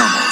Comenzamos.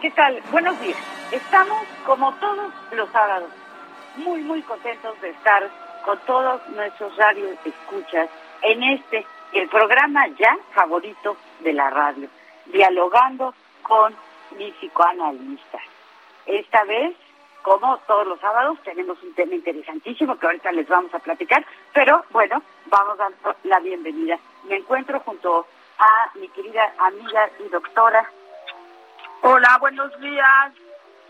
¿Qué tal? Buenos días. Estamos como todos los sábados, muy, muy contentos de estar con todos nuestros radios escuchas en este, el programa ya favorito de la radio, dialogando con mis psicoanalistas. Esta vez, como todos los sábados, tenemos un tema interesantísimo que ahorita les vamos a platicar, pero bueno, vamos dando la bienvenida. Me encuentro junto a mi querida amiga y doctora Hola, buenos días.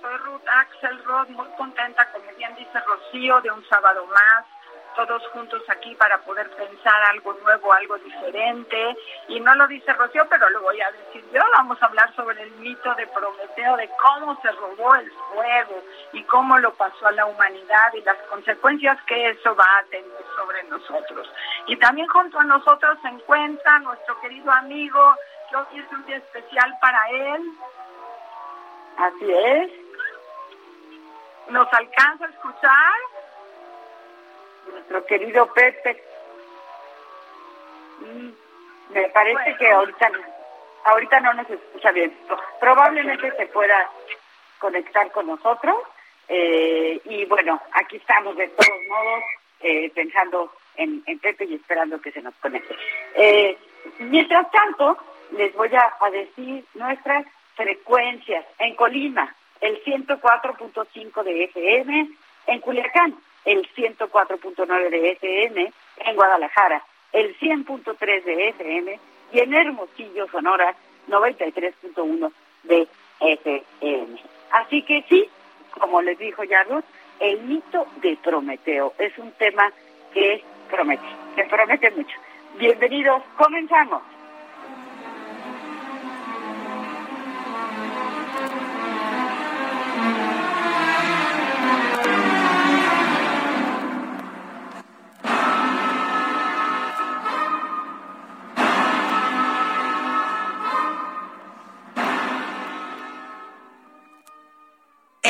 Soy Ruth Axelrod, muy contenta, como bien dice Rocío, de un sábado más, todos juntos aquí para poder pensar algo nuevo, algo diferente. Y no lo dice Rocío, pero lo voy a decir yo. Vamos a hablar sobre el mito de Prometeo, de cómo se robó el fuego y cómo lo pasó a la humanidad y las consecuencias que eso va a tener sobre nosotros. Y también junto a nosotros se encuentra nuestro querido amigo, hoy es un día especial para él, Así es. ¿Nos alcanza a escuchar? Nuestro querido Pepe. Me parece Bueno. que ahorita, ahorita no nos escucha bien. Probablemente se pueda conectar con nosotros. eh, y bueno, aquí estamos de todos modos eh, pensando en, en Pepe y esperando que se nos conecte. Eh, mientras tanto, les voy a, a decir nuestras frecuencias. En Colima, el 104.5 de FM. En Culiacán, el 104.9 de FM. En Guadalajara, el 100.3 de FM. Y en Hermosillo, Sonora, 93.1 de FM. Así que sí, como les dijo ya Ruth, el mito de Prometeo es un tema que promete, que promete mucho. Bienvenidos, comenzamos.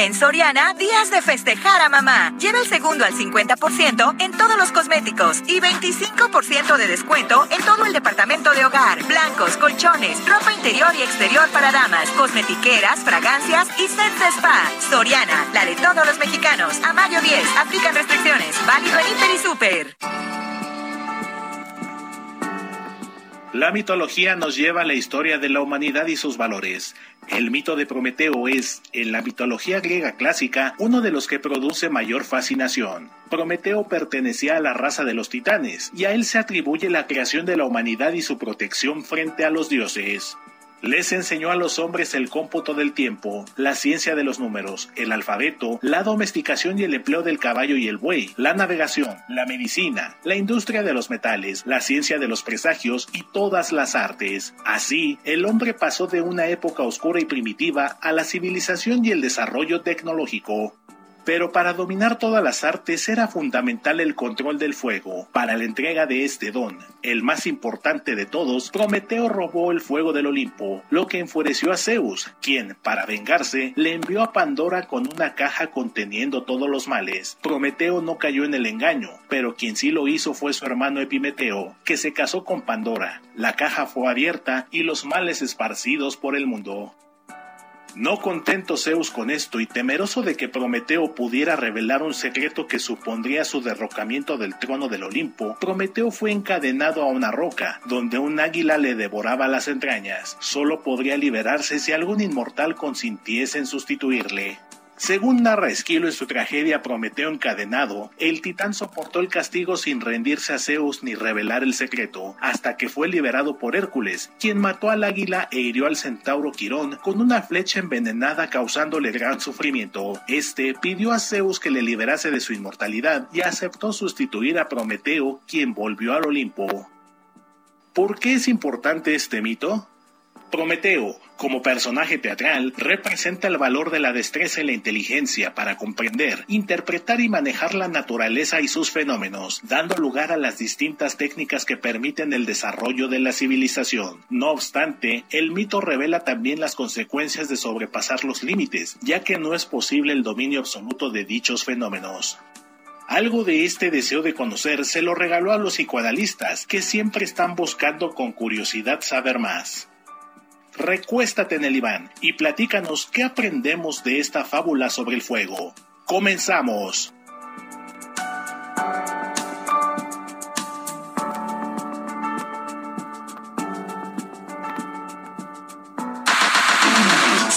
En Soriana, días de festejar a mamá. Lleva el segundo al 50% en todos los cosméticos y 25% de descuento en todo el departamento de hogar. Blancos, colchones, ropa interior y exterior para damas, cosmetiqueras, fragancias y sets de spa. Soriana, la de todos los mexicanos. A mayo 10, aplican restricciones. Válido en y Super. La mitología nos lleva a la historia de la humanidad y sus valores. El mito de Prometeo es, en la mitología griega clásica, uno de los que produce mayor fascinación. Prometeo pertenecía a la raza de los titanes, y a él se atribuye la creación de la humanidad y su protección frente a los dioses. Les enseñó a los hombres el cómputo del tiempo, la ciencia de los números, el alfabeto, la domesticación y el empleo del caballo y el buey, la navegación, la medicina, la industria de los metales, la ciencia de los presagios y todas las artes. Así, el hombre pasó de una época oscura y primitiva a la civilización y el desarrollo tecnológico. Pero para dominar todas las artes era fundamental el control del fuego. Para la entrega de este don, el más importante de todos, Prometeo robó el fuego del Olimpo, lo que enfureció a Zeus, quien, para vengarse, le envió a Pandora con una caja conteniendo todos los males. Prometeo no cayó en el engaño, pero quien sí lo hizo fue su hermano Epimeteo, que se casó con Pandora. La caja fue abierta y los males esparcidos por el mundo. No contento Zeus con esto y temeroso de que Prometeo pudiera revelar un secreto que supondría su derrocamiento del trono del Olimpo, Prometeo fue encadenado a una roca, donde un águila le devoraba las entrañas. Solo podría liberarse si algún inmortal consintiese en sustituirle. Según narra Esquilo en su tragedia Prometeo encadenado, el titán soportó el castigo sin rendirse a Zeus ni revelar el secreto, hasta que fue liberado por Hércules, quien mató al águila e hirió al centauro Quirón con una flecha envenenada causándole gran sufrimiento. Este pidió a Zeus que le liberase de su inmortalidad y aceptó sustituir a Prometeo, quien volvió al Olimpo. ¿Por qué es importante este mito? Prometeo, como personaje teatral, representa el valor de la destreza y la inteligencia para comprender, interpretar y manejar la naturaleza y sus fenómenos, dando lugar a las distintas técnicas que permiten el desarrollo de la civilización. No obstante, el mito revela también las consecuencias de sobrepasar los límites, ya que no es posible el dominio absoluto de dichos fenómenos. Algo de este deseo de conocer se lo regaló a los psicoanalistas, que siempre están buscando con curiosidad saber más. Recuéstate en el Iván y platícanos qué aprendemos de esta fábula sobre el fuego. ¡Comenzamos!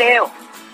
Prometeo.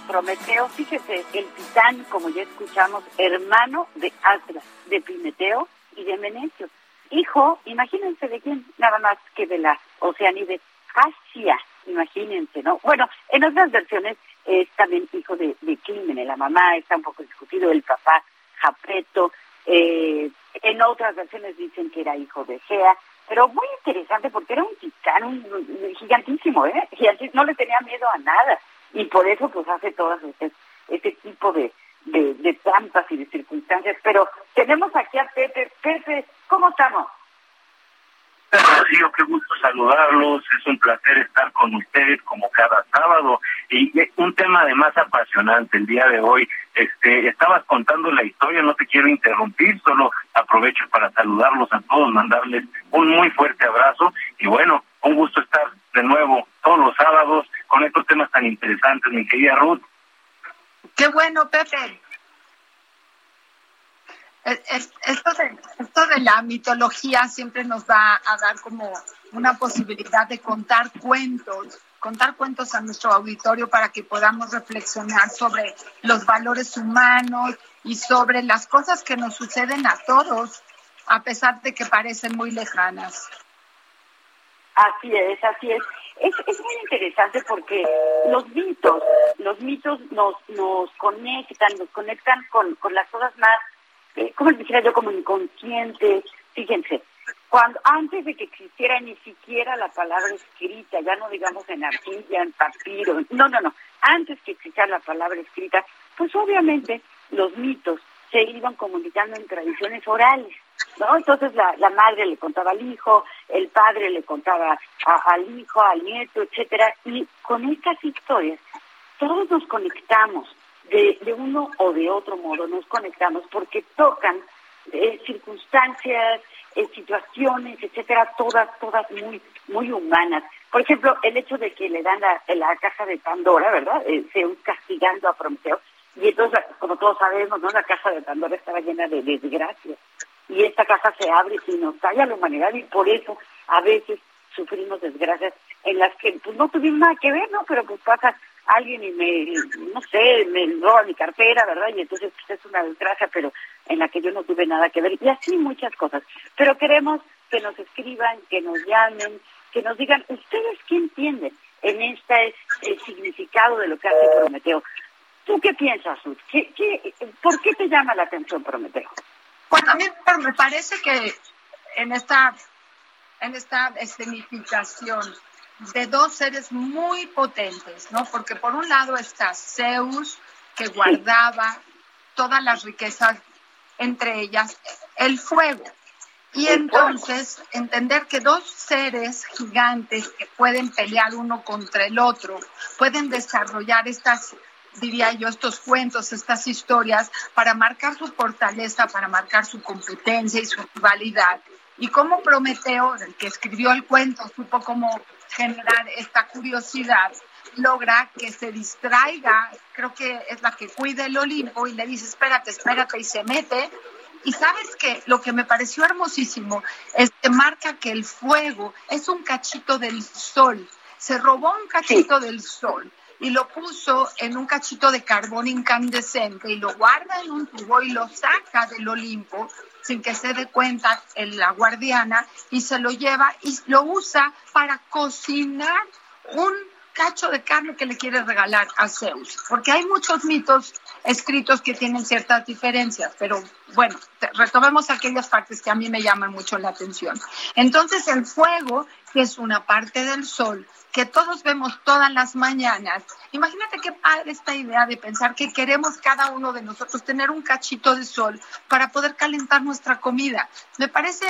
Prometeo, fíjese, el titán, como ya escuchamos, hermano de Atlas, de Prometeo y de Menecio. Hijo, imagínense de quién, nada más que de la Oceanide Asia, imagínense, ¿no? Bueno, en otras versiones es también hijo de, de Clímene, la mamá está un poco discutido, el papá Japreto, eh, en otras versiones dicen que era hijo de Gea, pero muy interesante porque era un titán un, gigantísimo, ¿eh? no le tenía miedo a nada y por eso pues hace todas este, este tipo de, de, trampas y de circunstancias. Pero tenemos aquí a Pepe. Pepe, ¿cómo estamos? Rocío, qué gusto saludarlos, es un placer estar con ustedes como cada sábado y un tema además apasionante el día de hoy. Este, estabas contando la historia, no te quiero interrumpir, solo aprovecho para saludarlos a todos, mandarles un muy fuerte abrazo y bueno, un gusto estar de nuevo todos los sábados con estos temas tan interesantes, mi querida Ruth. Qué bueno, Pepe. Esto de, la mitología siempre nos va a dar como una posibilidad de contar cuentos, contar cuentos a nuestro auditorio para que podamos reflexionar sobre los valores humanos y sobre las cosas que nos suceden a todos, a pesar de que parecen muy lejanas. Así es, así es. Es, es muy interesante porque los mitos, los mitos nos, nos conectan, nos conectan con, con las cosas más, eh, como dijera yo, como inconscientes. Fíjense, cuando antes de que existiera ni siquiera la palabra escrita, ya no digamos en arcilla, en papiro, no, no, no, antes que existiera la palabra escrita, pues obviamente los mitos se iban comunicando en tradiciones orales. ¿No? Entonces la, la madre le contaba al hijo, el padre le contaba al hijo, al nieto, etcétera, y con estas historias todos nos conectamos de, de uno o de otro modo, nos conectamos porque tocan eh, circunstancias, eh, situaciones, etcétera, todas, todas muy, muy humanas. Por ejemplo, el hecho de que le dan la, la caja de Pandora, ¿verdad? Eh, Zeus castigando a Prometeo. Y entonces, como todos sabemos, ¿no? La caja de Pandora estaba llena de desgracias. Y esta caja se abre y nos cae la humanidad y por eso a veces sufrimos desgracias en las que pues no tuvimos nada que ver, ¿no? Pero pues pasa alguien y me, no sé, me roba mi cartera, ¿verdad? Y entonces pues, es una desgracia, pero en la que yo no tuve nada que ver. Y así muchas cosas. Pero queremos que nos escriban, que nos llamen, que nos digan, ¿ustedes qué entienden en este significado de lo que hace Prometeo? ¿Tú qué piensas, Ruth? ¿Qué, qué, por qué te llama la atención Prometeo? Bueno, a mí me parece que en esta, en esta escenificación de dos seres muy potentes, ¿no? Porque por un lado está Zeus, que guardaba todas las riquezas, entre ellas el fuego. Y entonces entender que dos seres gigantes que pueden pelear uno contra el otro, pueden desarrollar estas, diría yo, estos cuentos, estas historias para marcar su fortaleza, para marcar su competencia y su rivalidad. Y como Prometeo, el que escribió el cuento, supo cómo generar esta curiosidad, logra que se distraiga, creo que es la que cuida el Olimpo y le dice, espérate, espérate, y se mete. Y sabes que lo que me pareció hermosísimo es que marca que el fuego es un cachito del sol, se robó un cachito del sol y lo puso en un cachito de carbón incandescente y lo guarda en un tubo y lo saca del Olimpo sin que se dé cuenta en la guardiana y se lo lleva y lo usa para cocinar un cacho de carne que le quiere regalar a Zeus, porque hay muchos mitos escritos que tienen ciertas diferencias, pero bueno, retomemos aquellas partes que a mí me llaman mucho la atención. Entonces el fuego, que es una parte del sol, que todos vemos todas las mañanas. Imagínate qué padre esta idea de pensar que queremos cada uno de nosotros tener un cachito de sol para poder calentar nuestra comida. Me parece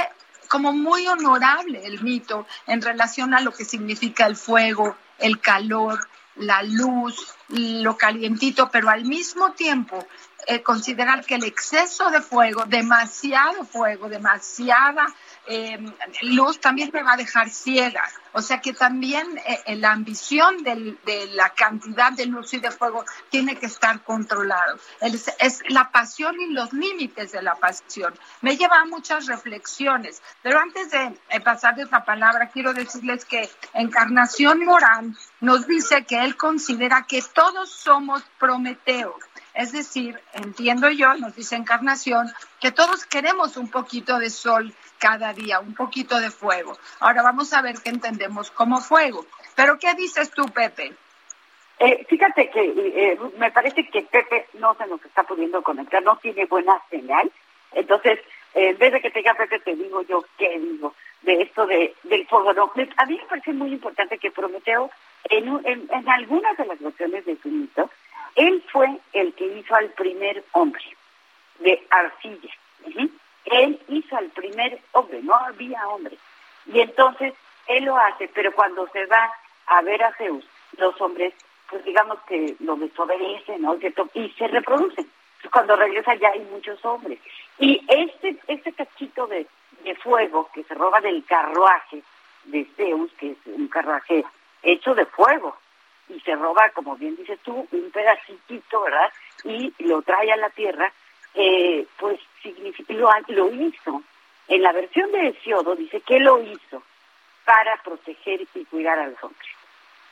como muy honorable el mito en relación a lo que significa el fuego, el calor, la luz, lo calientito, pero al mismo tiempo eh, considerar que el exceso de fuego, demasiado fuego, demasiada eh, luz también me va a dejar ciega. O sea que también eh, la ambición de la cantidad de luz y de fuego tiene que estar controlado. Es, la pasión y los límites de la pasión. Me lleva a muchas reflexiones. Pero antes de eh, pasar de esta palabra, quiero decirles que Encarnación Morán nos dice que él considera que todos somos Prometeos. Es decir, entiendo yo, nos dice Encarnación, que todos queremos un poquito de sol cada día, un poquito de fuego. Ahora vamos a ver qué entendemos como fuego. Pero ¿qué dices tú, Pepe? Eh, fíjate que eh, me parece que Pepe no se nos está pudiendo conectar, no tiene buena señal. Entonces, en vez de que tenga Pepe, te digo yo qué digo de esto de, del fuego. No, a mí me parece muy importante que Prometeo, en, en, en algunas de las versiones de su mito, él fue el que hizo al primer hombre de arcilla. Él hizo al primer hombre, no había hombre. Y entonces él lo hace, pero cuando se va a ver a Zeus, los hombres, pues digamos que lo desobedecen, ¿no? Y se reproducen. Cuando regresa ya hay muchos hombres. Y este, este cachito de, de fuego que se roba del carruaje de Zeus, que es un carruaje hecho de fuego, y se roba, como bien dices tú, un pedacito, ¿verdad? Y lo trae a la tierra, eh, pues lo, lo hizo. En la versión de Hesiodo dice que lo hizo para proteger y cuidar a los hombres.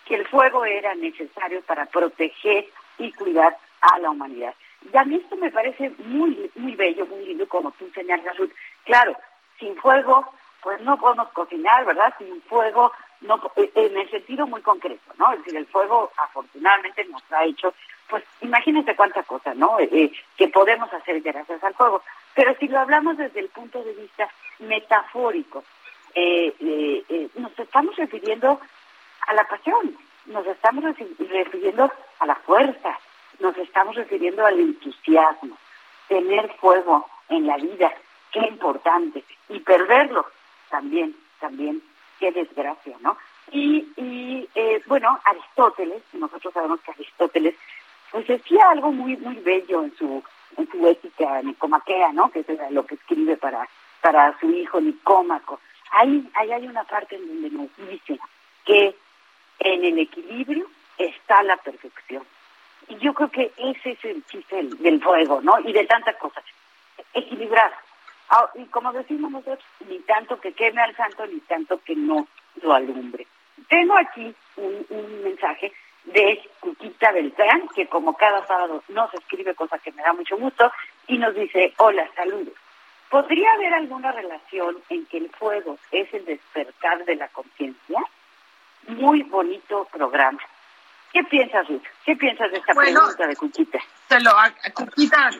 Que el fuego era necesario para proteger y cuidar a la humanidad. Y a mí esto me parece muy, muy bello, muy lindo, como tú señalas, Ruth. Claro, sin fuego, pues no podemos cocinar, ¿verdad? Sin fuego no eh, en el sentido muy concreto, ¿no? Es decir, el fuego afortunadamente nos ha hecho, pues imagínense cuánta cosa, ¿no? Eh, eh, que podemos hacer gracias al fuego. Pero si lo hablamos desde el punto de vista metafórico, nos estamos refiriendo a la pasión, nos estamos refiriendo a la fuerza, nos estamos refiriendo al entusiasmo, tener fuego en la vida, qué importante, y perderlo también, también qué desgracia, ¿no? Y, y eh, bueno, Aristóteles, nosotros sabemos que Aristóteles, pues decía algo muy muy bello en su en su ética nicomaquea, ¿no? Que es lo que escribe para para su hijo Nicómaco. Ahí, ahí hay una parte en donde nos dice que en el equilibrio está la perfección. Y yo creo que ese es el chiste del, fuego, ¿no? Y de tantas cosas. Equilibrar. Ah, y como decimos nosotros, ni tanto que queme al santo, ni tanto que no lo alumbre. Tengo aquí un, un mensaje de Cuquita Beltrán, que como cada sábado nos escribe, cosa que me da mucho gusto, y nos dice, hola, saludos. ¿Podría haber alguna relación en que el fuego es el despertar de la conciencia? Muy bonito programa. ¿Qué piensas, Ruth? ¿Qué piensas de esta pregunta de Cuquita? Se lo, Cuquita,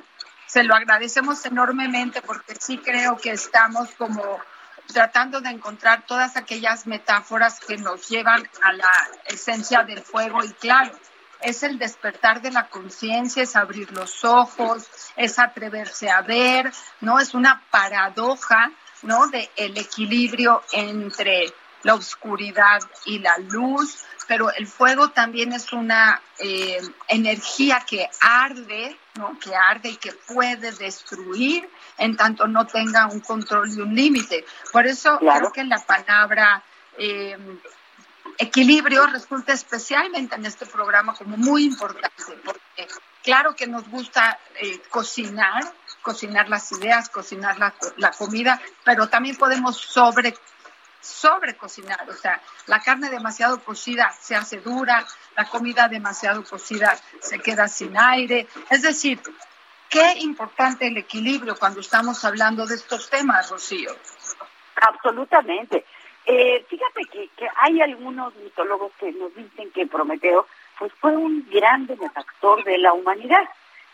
se lo agradecemos enormemente porque sí creo que estamos como tratando de encontrar todas aquellas metáforas que nos llevan a la esencia del fuego y claro, es el despertar de la conciencia, es abrir los ojos, es atreverse a ver, ¿no? Es una paradoja, ¿no? De el equilibrio entre la oscuridad y la luz, pero el fuego también es una eh, energía que arde, ¿no? que arde y que puede destruir en tanto no tenga un control y un límite. Por eso creo que la palabra eh, equilibrio resulta especialmente en este programa como muy importante, porque claro que nos gusta eh, cocinar, cocinar las ideas, cocinar la, la comida, pero también podemos sobre sobre cocinar, o sea, la carne demasiado cocida se hace dura, la comida demasiado cocida se queda sin aire, es decir, qué importante el equilibrio cuando estamos hablando de estos temas, Rocío. Absolutamente. Eh, fíjate que, hay algunos mitólogos que nos dicen que Prometeo pues fue un gran benefactor de la humanidad.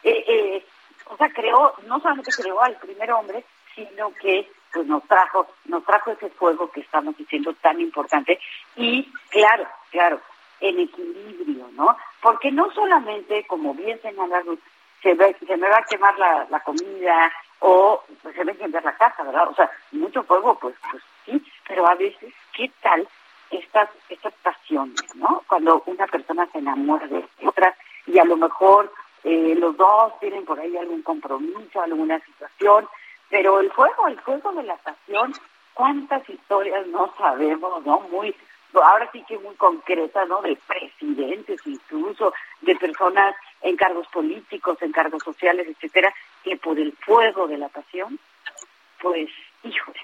Eh, eh, o sea, creó, no solamente creó al primer hombre, sino que pues nos trajo, nos trajo ese fuego que estamos diciendo tan importante y claro, claro, el equilibrio, ¿no? Porque no solamente, como bien señala Ruth, se, ve, se me va a quemar la, la comida o pues, se va a quemar la casa, ¿verdad? O sea, mucho fuego, pues, pues sí, pero a veces, ¿qué tal estas, estas pasiones, ¿no? Cuando una persona se enamora de otra y a lo mejor eh, los dos tienen por ahí algún compromiso, alguna situación, pero el fuego, el fuego de la pasión, cuántas historias no sabemos, ¿no? Muy, ahora sí que muy concretas, ¿no? De presidentes incluso, de personas en cargos políticos, en cargos sociales, etcétera, que por el fuego de la pasión, pues, híjole,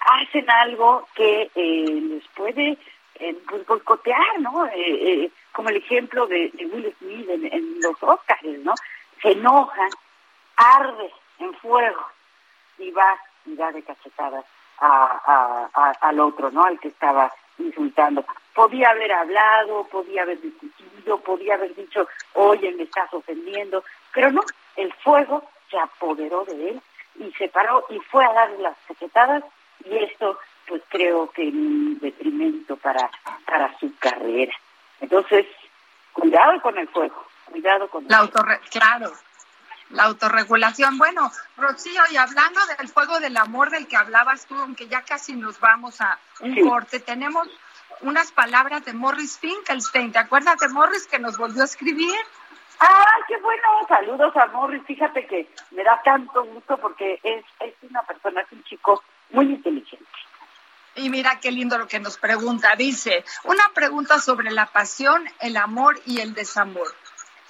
hacen algo que eh, les puede eh, pues, boicotear, ¿no? Eh, eh, como el ejemplo de, Will Smith en, los Oscars, ¿no? Se enojan, arde en fuego va y da de cachetadas a, al otro, ¿no? Al que estaba insultando. Podía haber hablado, podía haber discutido, podía haber dicho, oye, me estás ofendiendo, pero no, el fuego se apoderó de él y se paró y fue a darle las cachetadas y esto, pues creo que es un detrimento para, para su carrera. Entonces, cuidado con el fuego, cuidado con el La Claro, la autorregulación. Bueno, Rocío, y hablando del fuego del amor del que hablabas tú, aunque ya casi nos vamos a un corte, tenemos unas palabras de Morris Finkelstein. ¿Te acuerdas de Morris que nos volvió a escribir? ¡Ah, qué bueno! Saludos a Morris. Fíjate que me da tanto gusto porque es, es una persona, es un chico muy inteligente. Y mira qué lindo lo que nos pregunta. Dice, una pregunta sobre la pasión, el amor y el desamor.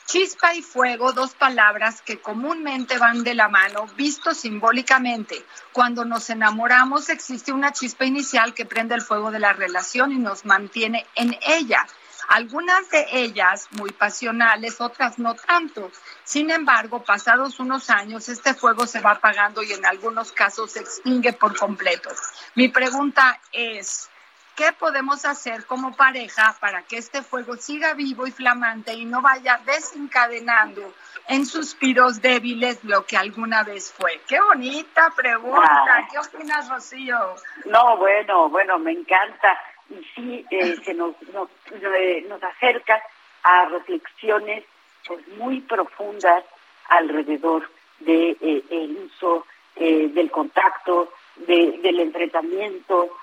Chispa y fuego, dos palabras que comúnmente van de la mano, visto simbólicamente. Cuando nos enamoramos existe una chispa inicial que prende el fuego de la relación y nos mantiene en ella. Algunas de ellas muy pasionales, otras no tanto. Sin embargo, pasados unos años, este fuego se va apagando y en algunos casos se extingue por completo. Mi pregunta es, ¿Qué podemos hacer como pareja para que este fuego siga vivo y flamante y no vaya desencadenando en suspiros débiles lo que alguna vez fue? Qué bonita pregunta. Ah. ¿Qué opinas, Rocío? No, bueno, bueno, me encanta. Y sí, eh, se nos, nos, eh, nos acerca a reflexiones pues muy profundas alrededor de eh, el uso del contacto, de, del entrenamiento,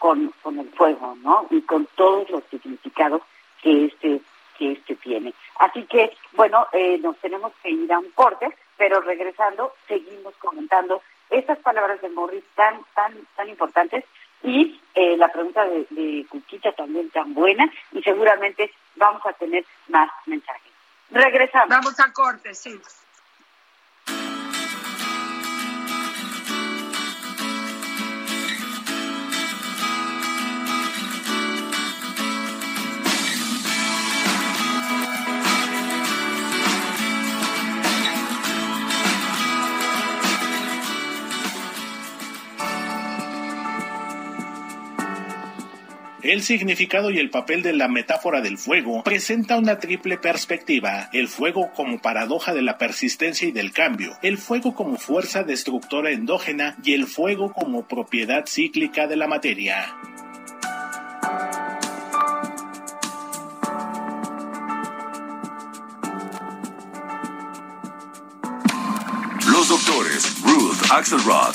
con, con el fuego, ¿no? Y con todos los significados que este que este tiene. Así que, bueno, eh, nos tenemos que ir a un corte, pero regresando, seguimos comentando estas palabras de Morris tan, tan, tan importantes Y eh, la pregunta de, de Cuquita también tan buena y seguramente vamos a tener más mensajes. Regresamos. Vamos a corte, sí. El significado y el papel de la metáfora del fuego presenta una triple perspectiva. El fuego como paradoja de la persistencia y del cambio, el fuego como fuerza destructora endógena y el fuego como propiedad cíclica de la materia. Los doctores Ruth Axelrod,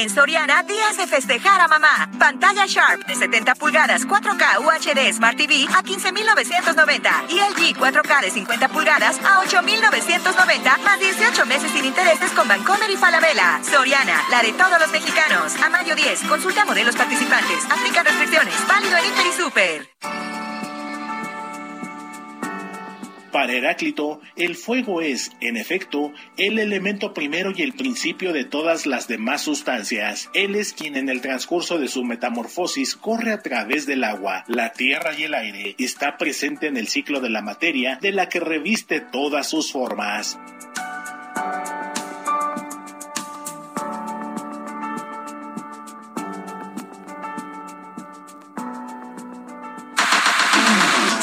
En Soriana, días de festejar a mamá. Pantalla Sharp de 70 pulgadas 4K UHD Smart TV a 15,990 y LG 4K de 50 pulgadas a 8,990 más 18 meses sin intereses con Bancomer y Falabella. Soriana, la de todos los mexicanos. A mayo 10, consulta modelos participantes. Aplica restricciones. Válido en Inter y Super. Para Heráclito, el fuego es, en efecto, el elemento primero y el principio de todas las demás sustancias. Él es quien en el transcurso de su metamorfosis corre a través del agua, la tierra y el aire. Está presente en el ciclo de la materia de la que reviste todas sus formas.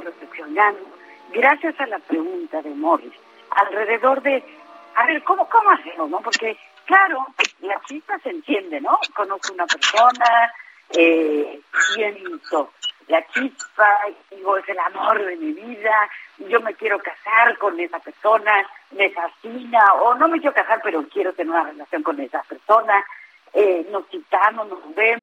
Reflexionando, gracias a la pregunta de Morris, alrededor de, a ver, ¿cómo, cómo hacemos, no? Porque, claro, la chispa se enciende, ¿no? Conozco una persona, eh, siento la chispa, digo, es el amor de mi vida, yo me quiero casar con esa persona, me fascina, o no me quiero casar, pero quiero tener una relación con esa persona, eh, nos citamos, nos vemos.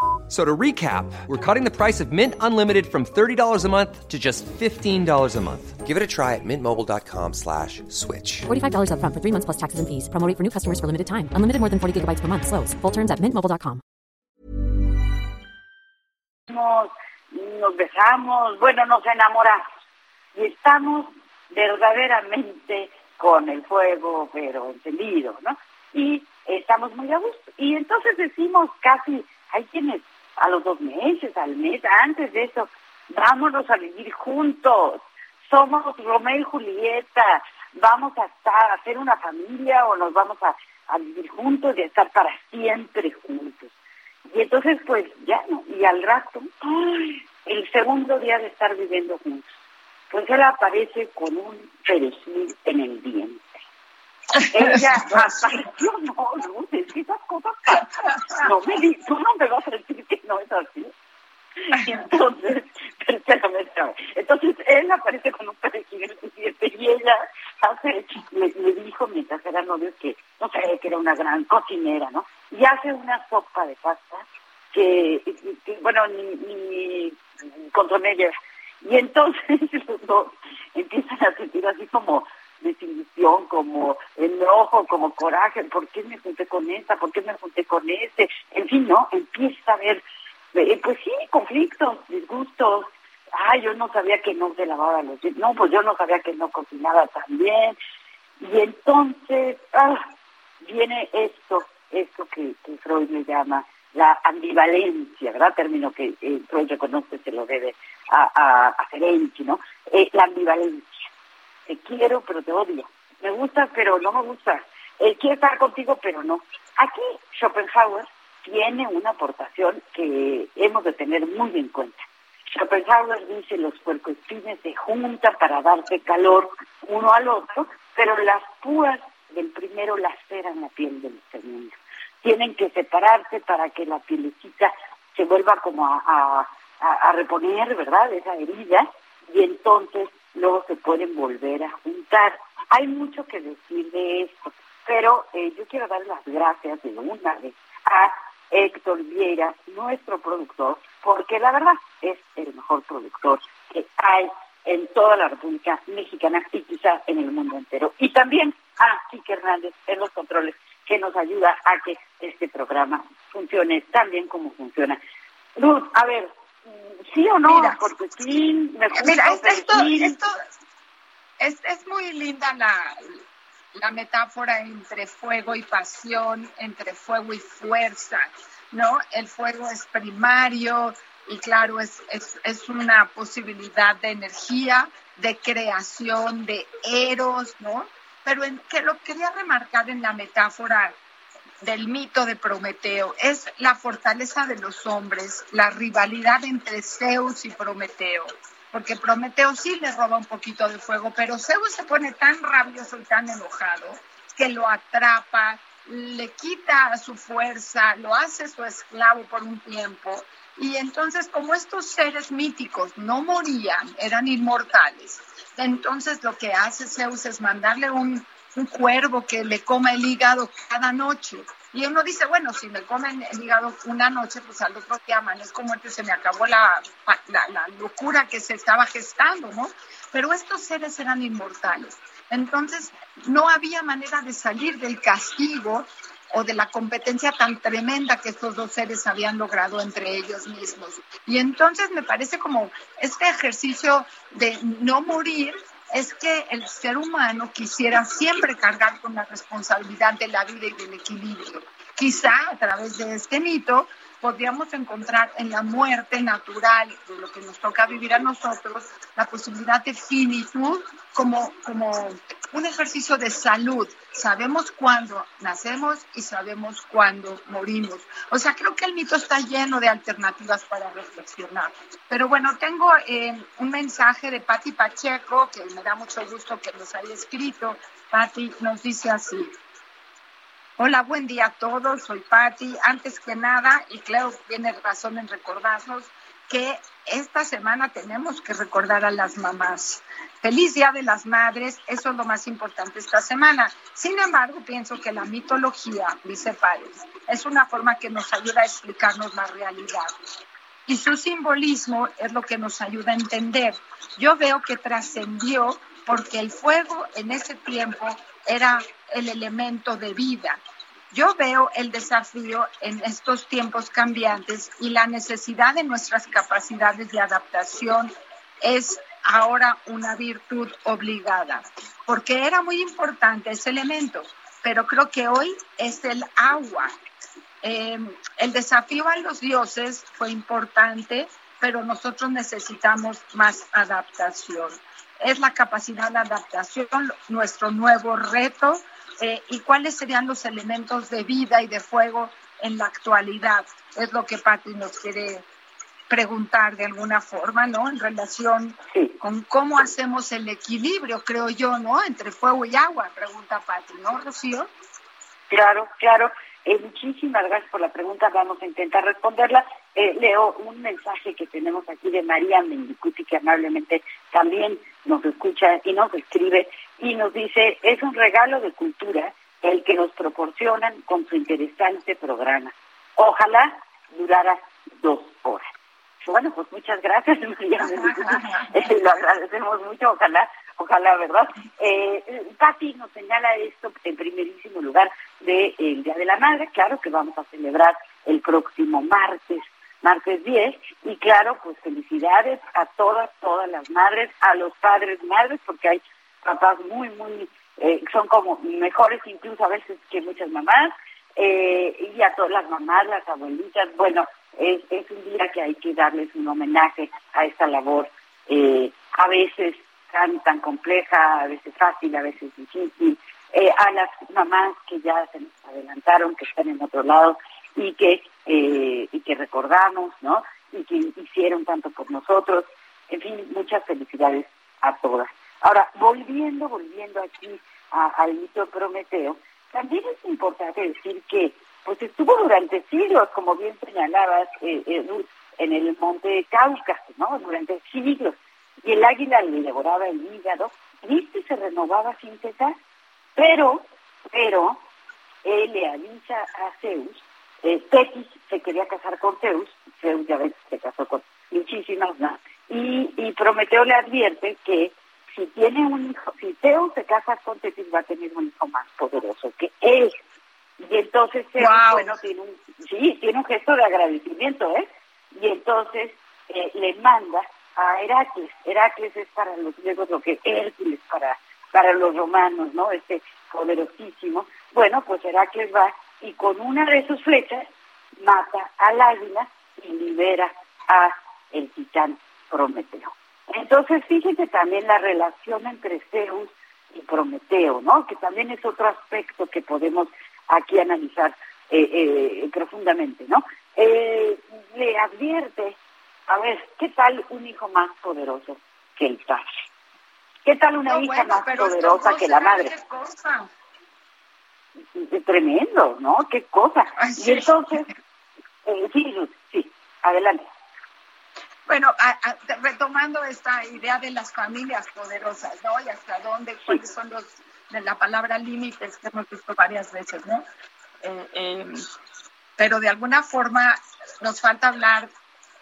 F- So to recap, we're cutting the price of Mint Unlimited from $30 a month to just $15 a month. Give it a try at mintmobile.com slash switch. $45 upfront for three months plus taxes and fees. Promo for new customers for limited time. Unlimited more than 40 gigabytes per month. Slows. Full terms at mintmobile.com. nos besamos, bueno, nos enamoramos y estamos verdaderamente con el fuego, pero encendido, ¿no? Y estamos muy a gusto. Y entonces decimos casi, hay quienes a los dos meses, al mes, antes de eso, vámonos a vivir juntos, somos Romeo y Julieta, vamos a estar, a hacer una familia o nos vamos a, vivir juntos y a estar para siempre juntos. Y entonces, pues ya no. Y al rato, el segundo día de estar viviendo juntos, pues él aparece con un perejil en el diente. Ella apareció, no, no, es que esas cosas pasan. No me di- tú no me vas a decir que no es así. Y entonces, espérame, espérame. Entonces él aparece con un perejil diente y ella hace, me, dijo mientras era novio que no sabía que era una gran cocinera, ¿no? Y hace una sopa de pasta que, bueno, ni, ni con ella. Y entonces los dos empiezan a sentir así como desilusión, como enojo, como coraje, ¿por qué me junté con esta? ¿Por qué me junté con este? En fin, ¿no? Empieza a haber, eh, pues sí, conflictos, disgustos. Ay, yo no sabía que no se lavaba los dientes. No, pues yo no sabía que no cocinaba tan bien. Y entonces, ah, viene esto, esto que, Freud le llama la ambivalencia, ¿verdad? Término que eh, Freud reconoce se lo debe a, a, a ¿no? Eh, la ambivalencia te quiero pero te odio, me gusta pero no me gusta, eh, quiero estar contigo pero no. Aquí Schopenhauer tiene una aportación que hemos de tener muy en cuenta. Schopenhauer dice los puercoespines se juntan para darse calor uno al otro, pero las púas del primero laceran la piel del segundo. Tienen que separarse para que la pielecita se vuelva como a, a, a reponer, ¿verdad? Esa herida, y entonces luego se pueden volver a juntar. Hay mucho que decir de esto, pero eh, yo quiero dar las gracias de una vez a Héctor Vieira, nuestro productor, porque la verdad es el mejor productor que hay en toda la República Mexicana y quizá en el mundo entero. Y también a Kike Hernández en los controles, que nos ayuda a que este programa funcione tan bien como funciona. Luz, a ver, sí o no, mira, mira, esto, esto es, es muy linda la, la metáfora entre fuego y pasión, entre fuego y fuerza, ¿no? El fuego es primario y claro, es, es, es una posibilidad de energía, de creación, de eros, ¿no? Pero en, que lo quería remarcar en la metáfora del mito de Prometeo. Es la fortaleza de los hombres, la rivalidad entre Zeus y Prometeo. Porque Prometeo sí le roba un poquito de fuego, pero Zeus se pone tan rabioso y tan enojado que lo atrapa, le quita su fuerza, lo hace su esclavo por un tiempo. Y entonces, como estos seres míticos no morían, eran inmortales, entonces lo que hace Zeus es mandarle un un cuervo que le coma el hígado cada noche. Y uno dice, bueno, si me comen el hígado una noche, pues al otro día amanezco muerto y se me acabó la, la, la locura que se estaba gestando, ¿no? Pero estos seres eran inmortales. Entonces, no había manera de salir del castigo o de la competencia tan tremenda que estos dos seres habían logrado entre ellos mismos. Y entonces me parece como este ejercicio de no morir es que el ser humano quisiera siempre cargar con la responsabilidad de la vida y del equilibrio. Quizá a través de este mito podríamos encontrar en la muerte natural de lo que nos toca vivir a nosotros la posibilidad de finitud como, como un ejercicio de salud. Sabemos cuándo nacemos y sabemos cuándo morimos. O sea, creo que el mito está lleno de alternativas para reflexionar. Pero bueno, tengo eh, un mensaje de Patti Pacheco, que me da mucho gusto que nos haya escrito. Patti nos dice así. Hola, buen día a todos. Soy Patti. Antes que nada, y Cleo tiene razón en recordarnos que esta semana tenemos que recordar a las mamás. Feliz Día de las Madres, eso es lo más importante esta semana. Sin embargo, pienso que la mitología, dice Páez, es una forma que nos ayuda a explicarnos la realidad. Y su simbolismo es lo que nos ayuda a entender. Yo veo que trascendió porque el fuego en ese tiempo era el elemento de vida. Yo veo el desafío en estos tiempos cambiantes y la necesidad de nuestras capacidades de adaptación es ahora una virtud obligada, porque era muy importante ese elemento, pero creo que hoy es el agua. Em, el desafío a los dioses fue importante, pero nosotros necesitamos más adaptación. Es la capacidad de adaptación nuestro nuevo reto eh, y cuáles serían los elementos de vida y de fuego en la actualidad. Es lo que Patti nos quiere preguntar de alguna forma, ¿no? En relación con cómo hacemos el equilibrio, creo yo, ¿no? Entre fuego y agua, pregunta Patti, ¿no, Rocío? Claro, claro. Eh, muchísimas gracias por la pregunta. Vamos a intentar responderla. Eh, leo un mensaje que tenemos aquí de María Mendicuti, que amablemente también nos escucha y nos escribe y nos dice, es un regalo de cultura el que nos proporcionan con su interesante programa. Ojalá durara dos horas. Bueno, pues muchas gracias, María Mendicuti. lo agradecemos mucho, ojalá ojalá, ¿verdad? Eh, Pati nos señala esto en primerísimo lugar del Día de la Madre, claro que vamos a celebrar el próximo martes martes 10. Y claro, pues felicidades a todas, todas las madres, a los padres, madres, porque hay papás muy, muy, eh, son como mejores incluso a veces que muchas mamás, eh, y a todas las mamás, las abuelitas. Bueno, es, un día que hay que darles un homenaje a esta labor, eh, a veces tan, tan compleja, a veces fácil, a veces difícil. a las mamás que ya se nos adelantaron, que están en otro lado y que eh, y que recordamos, ¿no? Y que hicieron tanto por nosotros. En fin, muchas felicidades a todas. Ahora, volviendo, volviendo aquí al mito Prometeo, también es importante decir que pues estuvo durante siglos, como bien señalabas, eh, eh, en el monte Cáucaso, ¿no? Durante siglos. Y el águila le devoraba el hígado, y se renovaba sin cesar. Pero, pero, él le avisa a Zeus eh, Tetis se quería casar con Zeus, Zeus ya ves, se casó con muchísimas, ¿no? Y, y Prometeo le advierte que si tiene un hijo, si Zeus se casa con Tetis va a tener un hijo más poderoso que él. Y entonces Zeus, bueno, tiene un, sí, tiene un gesto de agradecimiento, ¿eh? Y entonces eh, le manda a Heracles. Heracles es para los griegos lo que Hércules para, para los romanos, ¿no? Este poderosísimo. Bueno, pues Heracles va y con una de sus flechas mata al águila y libera a el titán Prometeo. Entonces, fíjense también la relación entre Zeus y Prometeo, ¿no? Que también es otro aspecto que podemos aquí analizar eh, eh, profundamente, ¿no? Eh, le advierte, a ver, ¿qué tal un hijo más poderoso que el padre? ¿Qué tal una hija más poderosa que la madre? Tremendo, ¿no? Qué cosa. Y entonces, eh, sí, sí, adelante. Bueno, retomando esta idea de las familias poderosas, ¿no? Y hasta dónde, cuáles son los, de la palabra límites que hemos visto varias veces, ¿no? Eh, em, pero de alguna forma nos falta hablar,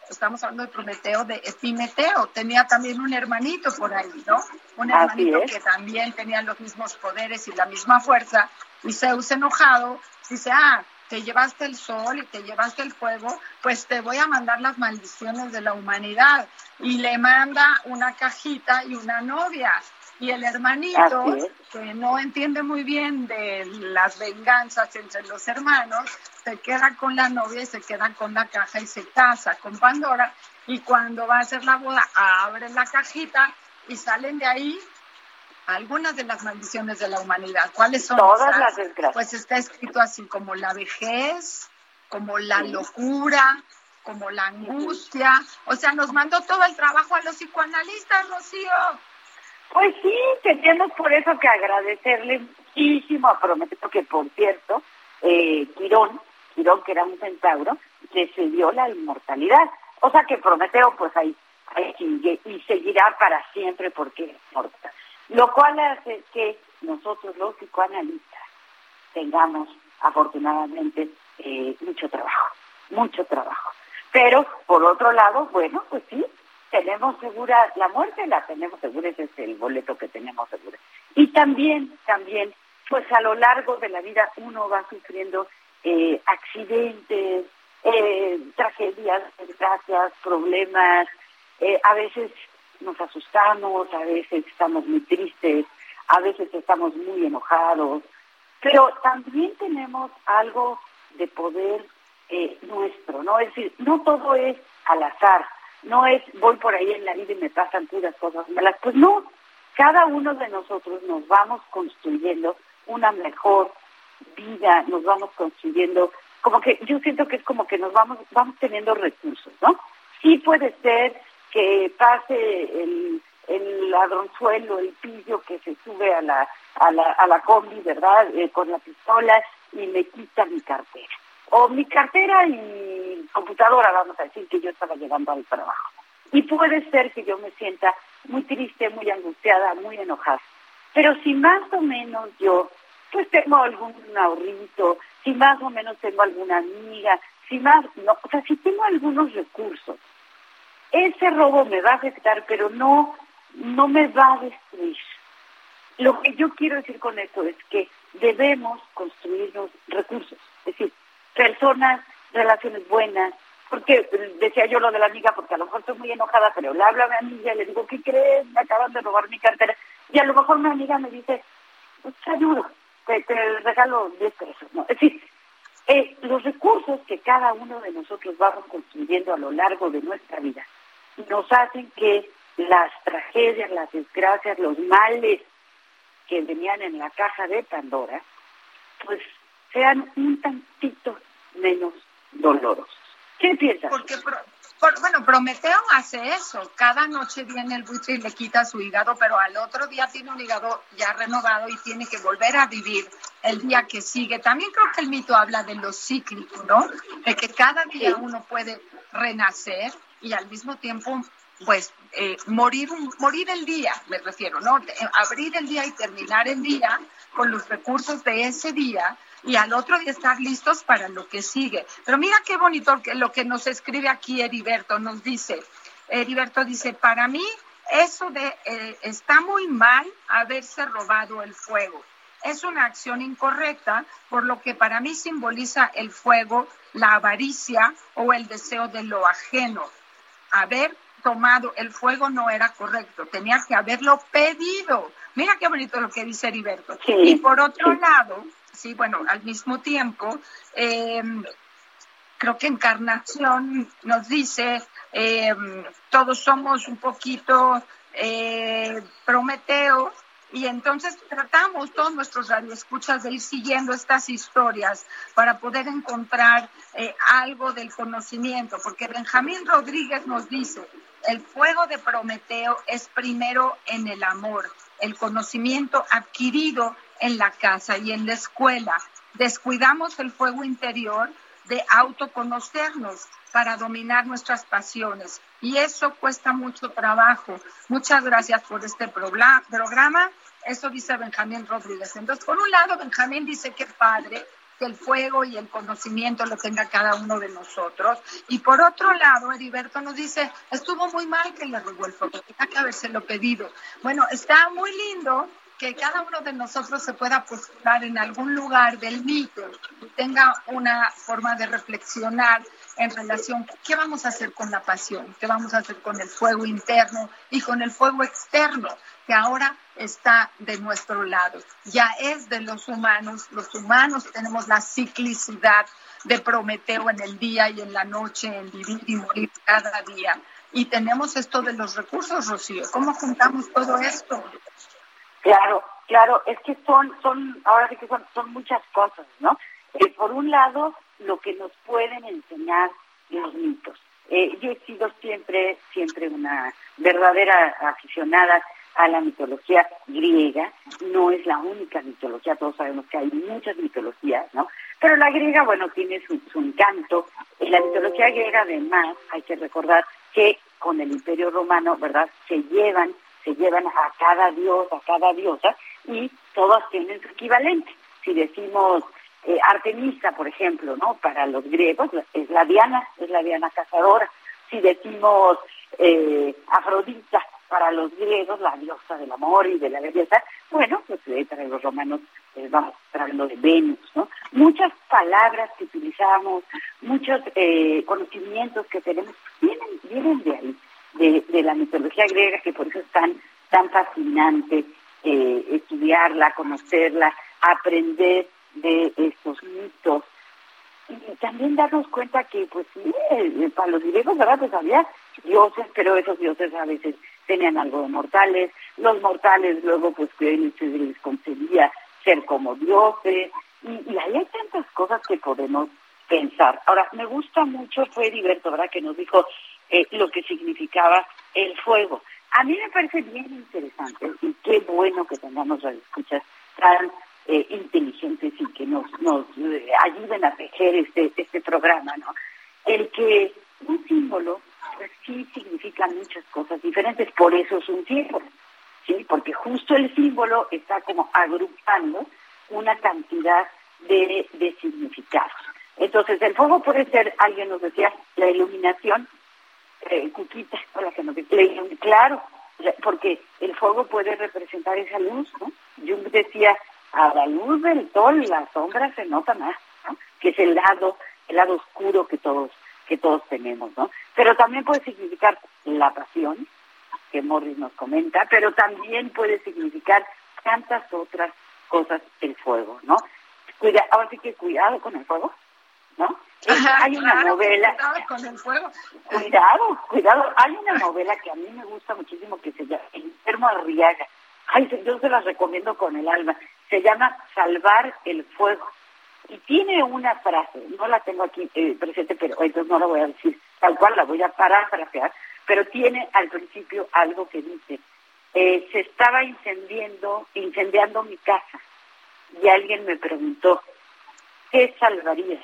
estamos hablando de Prometeo, de Epimeteo, tenía también un hermanito por ahí, ¿no? Un hermanito que también tenía los mismos poderes y la misma fuerza, y Zeus enojado dice, ah, te llevaste el sol y te llevaste el fuego, pues te voy a mandar las maldiciones de la humanidad. Y le manda una cajita y una novia. Y el hermanito, que no entiende muy bien de las venganzas entre los hermanos, se queda con la novia y se queda con la caja y se casa con Pandora. Y cuando va a hacer la boda, abre la cajita y salen de ahí algunas de las maldiciones de la humanidad. ¿Cuáles son? Todas las desgracias. Pues está escrito así como la vejez, como la locura, como la angustia. O sea, nos mandó todo el trabajo a los psicoanalistas, Rocío. Pues sí, tenemos por eso que agradecerle muchísimo a Prometeo, que por cierto, eh, Quirón, Quirón que era un centauro, le cedió la inmortalidad. O sea que Prometeo pues ahí, ahí sigue y seguirá para siempre porque es mortal. Lo cual hace que nosotros los psicoanalistas tengamos afortunadamente eh, mucho trabajo, mucho trabajo. Pero por otro lado, bueno, pues sí, tenemos segura la muerte, la tenemos segura, ese es el boleto que tenemos segura. Y también, también, pues a lo largo de la vida uno va sufriendo eh, accidentes, eh, tragedias, desgracias, problemas, a veces nos asustamos, a veces estamos muy tristes, a veces estamos muy enojados, pero también tenemos algo de poder eh, nuestro, ¿no? Es decir, no todo es al azar, no es voy por ahí en la vida y me pasan puras cosas malas, pues no, cada uno de nosotros nos vamos construyendo una mejor vida, nos vamos construyendo, como que yo siento que es como que nos vamos, vamos teniendo recursos, ¿no? Sí puede ser que pase el, el ladronzuelo, el pillo que se sube a la, a la, a la combi, ¿verdad? Eh, con la pistola y me quita mi cartera. O mi cartera y computadora, vamos a decir que yo estaba llegando al trabajo. Y puede ser que yo me sienta muy triste, muy angustiada, muy enojada. Pero si más o menos yo, pues tengo algún ahorrito, si más o menos tengo alguna amiga, si más, no, o sea, si tengo algunos recursos, ese robo me va a afectar, pero no, no me va a destruir. Lo que yo quiero decir con esto es que debemos construirnos recursos, es decir, personas, relaciones buenas, porque decía yo lo de la amiga, porque a lo mejor estoy muy enojada, pero le hablo a mi amiga y le digo, ¿qué crees? Me acaban de robar mi cartera. Y a lo mejor mi amiga me dice, pues te ayudo, te, regalo 10 pesos. ¿no? Es decir, eh, los recursos que cada uno de nosotros vamos construyendo a lo largo de nuestra vida nos hacen que las tragedias, las desgracias, los males que venían en la caja de Pandora, pues sean un tantito menos dolorosos. ¿Qué piensas? Porque, bueno, Prometeo hace eso. Cada noche viene el buitre y le quita su hígado, pero al otro día tiene un hígado ya renovado y tiene que volver a vivir el día que sigue. También creo que el mito habla de lo cíclico, ¿no? De que cada día uno puede renacer y al mismo tiempo pues eh, morir morir el día, me refiero, ¿no? Abrir el día y terminar el día con los recursos de ese día y al otro día estar listos para lo que sigue. Pero mira qué bonito lo que nos escribe aquí Heriberto, nos dice, Heriberto dice, para mí eso de eh, está muy mal haberse robado el fuego. Es una acción incorrecta, por lo que para mí simboliza el fuego, la avaricia o el deseo de lo ajeno. Haber tomado el fuego no era correcto, tenía que haberlo pedido. Mira qué bonito lo que dice Heriberto. y por otro lado, sí, bueno, al mismo tiempo, eh, creo que Encarnación nos dice, eh, todos somos un poquito eh, Prometeo, y entonces tratamos todos nuestros radioescuchas de ir siguiendo estas historias para poder encontrar algo del conocimiento, porque Benjamín Rodríguez nos dice, el fuego de Prometeo es primero en el amor, el conocimiento adquirido en la casa y en la escuela. Descuidamos el fuego interior de autoconocernos para dominar nuestras pasiones y eso cuesta mucho trabajo. Muchas gracias por este programa. Eso dice Benjamín Rodríguez. Entonces, por un lado, Benjamín dice que padre que el fuego y el conocimiento lo tenga cada uno de nosotros. Y por otro lado, Heriberto nos dice, estuvo muy mal que le robó el fuego, tenía que habérselo pedido. Bueno, está muy lindo que cada uno de nosotros se pueda postular en algún lugar del mito y tenga una forma de reflexionar en relación qué vamos a hacer con la pasión, qué vamos a hacer con el fuego interno y con el fuego externo, que ahora está de nuestro lado. Ya es de los humanos, los humanos tenemos la ciclicidad de Prometeo en el día y en la noche, en vivir y morir cada día. Y tenemos esto de los recursos, Rocío. ¿Cómo juntamos todo esto? Claro, claro, es que son, son, ahora sí que son, son muchas cosas, ¿no? Eh, por un lado, lo que nos pueden enseñar los mitos. Eh, yo he sido siempre, siempre una verdadera aficionada a la mitología griega. No es la única mitología, todos sabemos que hay muchas mitologías, ¿no? Pero la griega, bueno, tiene su, su encanto. En la mitología griega, además, hay que recordar que con el Imperio Romano, ¿verdad?, se llevan se llevan a cada dios, a cada diosa, y todas tienen su equivalente. Si decimos eh, Artemisa, por ejemplo, ¿no? Para los griegos es la Diana, es la Diana cazadora. Si decimos eh, Afrodita, para los griegos, la diosa del amor y de la belleza, bueno, pues eh, para los romanos eh, vamos hablando de Venus, ¿no? Muchas palabras que utilizamos, muchos eh, conocimientos que tenemos, vienen, vienen de ahí de, la mitología griega, que por eso es tan, tan fascinante eh, estudiarla, conocerla, aprender de estos mitos. Y también darnos cuenta que, pues sí, eh, para los griegos, ¿verdad? Pues había dioses, pero esos dioses a veces tenían algo de mortales. Los mortales luego, pues, que se les concedía ser como dioses. Y, ahí hay tantas cosas que podemos pensar. Ahora, me gusta mucho, fue Heriberto, ¿verdad?, que nos dijo eh, lo que significaba el fuego. A mí me parece bien interesante y qué bueno que tengamos las escuchas tan eh, inteligentes y que nos, nos eh, ayuden a tejer este, este programa, ¿no? el que un símbolo pues, sí significa muchas cosas diferentes, por eso es un símbolo, ¿sí? Porque justo el símbolo está como agrupando una cantidad de, de significados. Entonces, el fuego puede ser, alguien nos decía, la iluminación, eh, Cuquita, hola que nos claro, porque el fuego puede representar esa luz, ¿no? Yo decía, a la luz del sol la sombra se nota más, ¿no? Que es el lado, el lado oscuro que todos, que todos tenemos, ¿no? Pero también puede significar la pasión, que Morris nos comenta, pero también puede significar tantas otras cosas el fuego, ¿no? Cuida, ahora sí que cuidado con el fuego, ¿no? hay una novela. Cuidado con el fuego. Cuidado, cuidado. Hay una novela que a mí me gusta muchísimo que se llama El enfermo Arriaga. Ay, yo se las recomiendo con el alma. Se llama Salvar el fuego. Y tiene una frase, no la tengo aquí eh, presente, pero entonces no la voy a decir tal cual, la voy a parafrasear, pero tiene al principio algo que dice, eh, se estaba incendiando, incendiando mi casa y alguien me preguntó, ¿qué salvarías?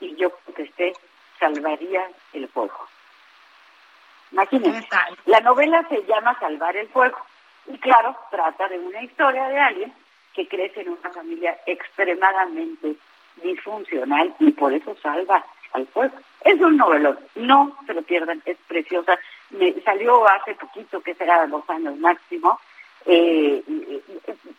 Y yo contesté, salvaría el fuego. Imagínense, la novela se llama Salvar el fuego. Y claro, trata de una historia de alguien que crece en una familia extremadamente disfuncional y por eso salva al fuego. Es un novelón, no se lo pierdan, es preciosa. Me salió hace poquito, que será dos años máximo. Eh,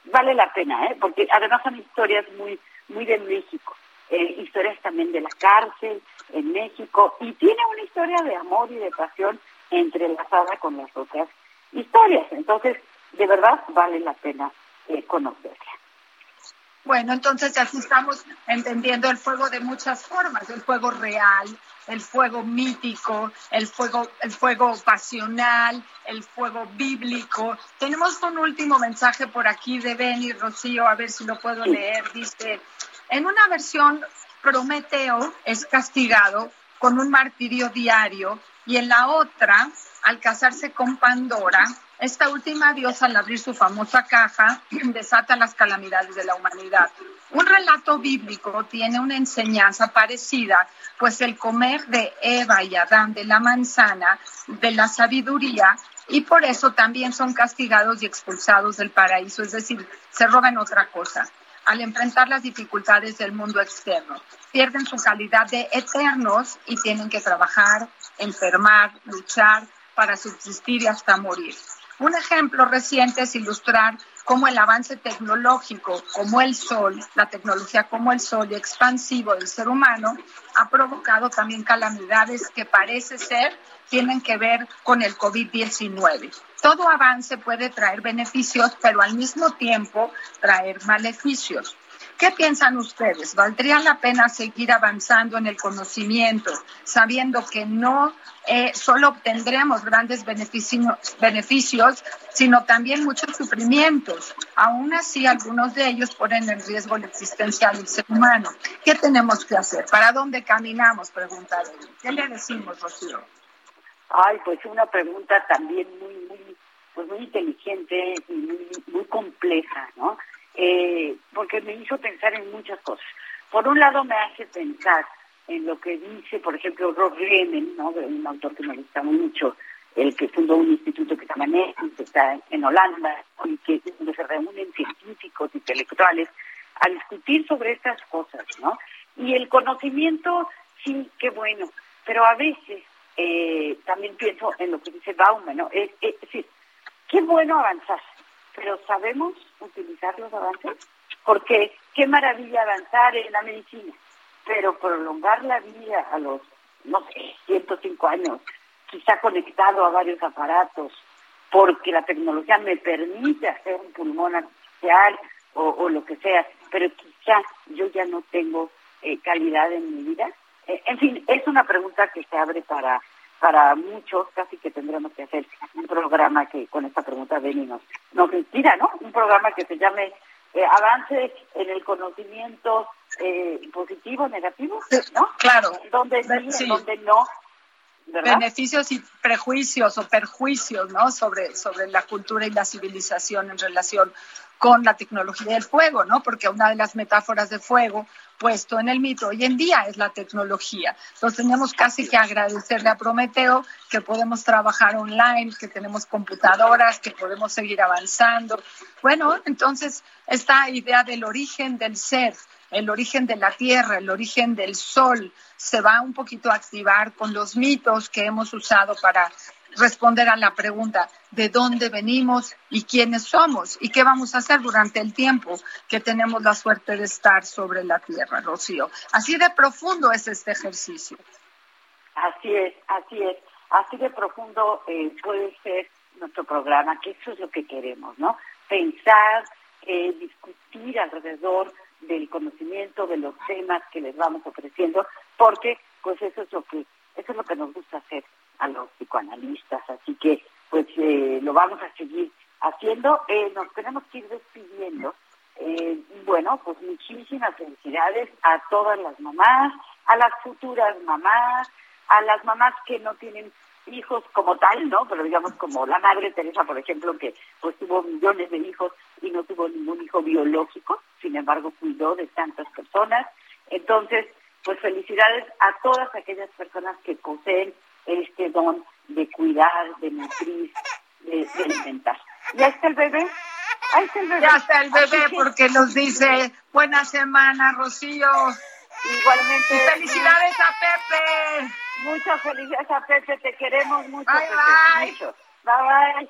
vale la pena, ¿eh? porque además son historias muy, muy de México. Eh, historias también de la cárcel en México y tiene una historia de amor y de pasión entrelazada con las otras historias. Entonces, de verdad vale la pena eh, conocerla. Bueno, entonces así estamos entendiendo el fuego de muchas formas, el fuego real, el fuego mítico, el fuego, el fuego pasional, el fuego bíblico. Tenemos un último mensaje por aquí de Benny Rocío, a ver si lo puedo leer. Dice, en una versión, Prometeo es castigado con un martirio diario y en la otra, al casarse con Pandora, esta última diosa al abrir su famosa caja desata las calamidades de la humanidad. Un relato bíblico tiene una enseñanza parecida, pues el comer de Eva y Adán de la manzana de la sabiduría y por eso también son castigados y expulsados del paraíso, es decir, se roban otra cosa al enfrentar las dificultades del mundo externo. Pierden su calidad de eternos y tienen que trabajar, enfermar, luchar para subsistir y hasta morir. Un ejemplo reciente es ilustrar cómo el avance tecnológico, como el sol, la tecnología como el sol y expansivo del ser humano, ha provocado también calamidades que parece ser tienen que ver con el COVID-19. Todo avance puede traer beneficios, pero al mismo tiempo traer maleficios. ¿Qué piensan ustedes? ¿Valdría la pena seguir avanzando en el conocimiento, sabiendo que no eh, solo obtendremos grandes beneficios, sino también muchos sufrimientos? Aún así, algunos de ellos ponen en riesgo la existencia del ser humano. ¿Qué tenemos que hacer? ¿Para dónde caminamos? Pregunta ¿Qué le decimos, Rocío? Ay, pues una pregunta también muy, muy, pues muy inteligente y muy, compleja, ¿no? Eh, porque me hizo pensar en muchas cosas. Por un lado me hace pensar en lo que dice, por ejemplo, Rob Remen, ¿no? un autor que me gusta mucho, el que fundó un instituto que se llama que está en Holanda, y que donde se reúnen científicos, intelectuales, a discutir sobre estas cosas, ¿no? Y el conocimiento, sí, qué bueno, pero a veces eh, también pienso en lo que dice Bauman, ¿no? Es, decir, qué bueno avanzar, pero ¿sabemos utilizar los avances? Porque qué maravilla avanzar en la medicina, pero prolongar la vida a los, no sé, 105 años, quizá conectado a varios aparatos, porque la tecnología me permite hacer un pulmón artificial o, lo que sea, pero quizá yo ya no tengo eh, calidad en mi vida. Eh, en fin, es una pregunta que se abre para para muchos, casi que tendremos que hacer un programa que con esta pregunta Beni nos, nos inspira, ¿no? Un programa que se llame eh, Avance en el Conocimiento eh, Positivo, Negativo, ¿no? Claro. Donde sí, donde no, beneficios y prejuicios o perjuicios, ¿no? Sobre, sobre la cultura y la civilización en relación con la tecnología del fuego, ¿no? Porque una de las metáforas de fuego puesto en el mito hoy en día es la tecnología. Entonces tenemos casi que agradecerle a Prometeo que podemos trabajar online, que tenemos computadoras, que podemos seguir avanzando. Bueno, entonces esta idea del origen del ser, el origen de la tierra, el origen del sol, se va un poquito a activar con los mitos que hemos usado para responder a la pregunta de dónde venimos y quiénes somos y qué vamos a hacer durante el tiempo que tenemos la suerte de estar sobre la tierra, Rocío. Así de profundo es este ejercicio. Así es, así es. Así de profundo eh, puede ser nuestro programa, que eso es lo que queremos, ¿no? Pensar, eh, discutir alrededor del conocimiento, de los temas que les vamos ofreciendo, porque pues eso es lo que eso es lo que nos gusta hacer a los psicoanalistas, así que pues eh, lo vamos a seguir haciendo. Eh, nos tenemos que ir despidiendo. Eh, bueno, pues muchísimas felicidades a todas las mamás, a las futuras mamás, a las mamás que no tienen hijos como tal, ¿no? Pero digamos como la madre Teresa, por ejemplo, que pues tuvo millones de hijos y no tuvo ningún hijo biológico, sin embargo cuidó de tantas personas. Entonces, pues felicidades a todas aquellas personas que poseen este don de cuidar, de nutrir, de, alimentar. ¿Ya está el bebé? Ahí está el bebé. Ya está el bebé porque nos dice buena semana, Rocío. Igualmente. Y felicidades a Pepe. Muchas felicidades a Pepe, te queremos mucho. Bye, bye. Mucho. Bye, bye.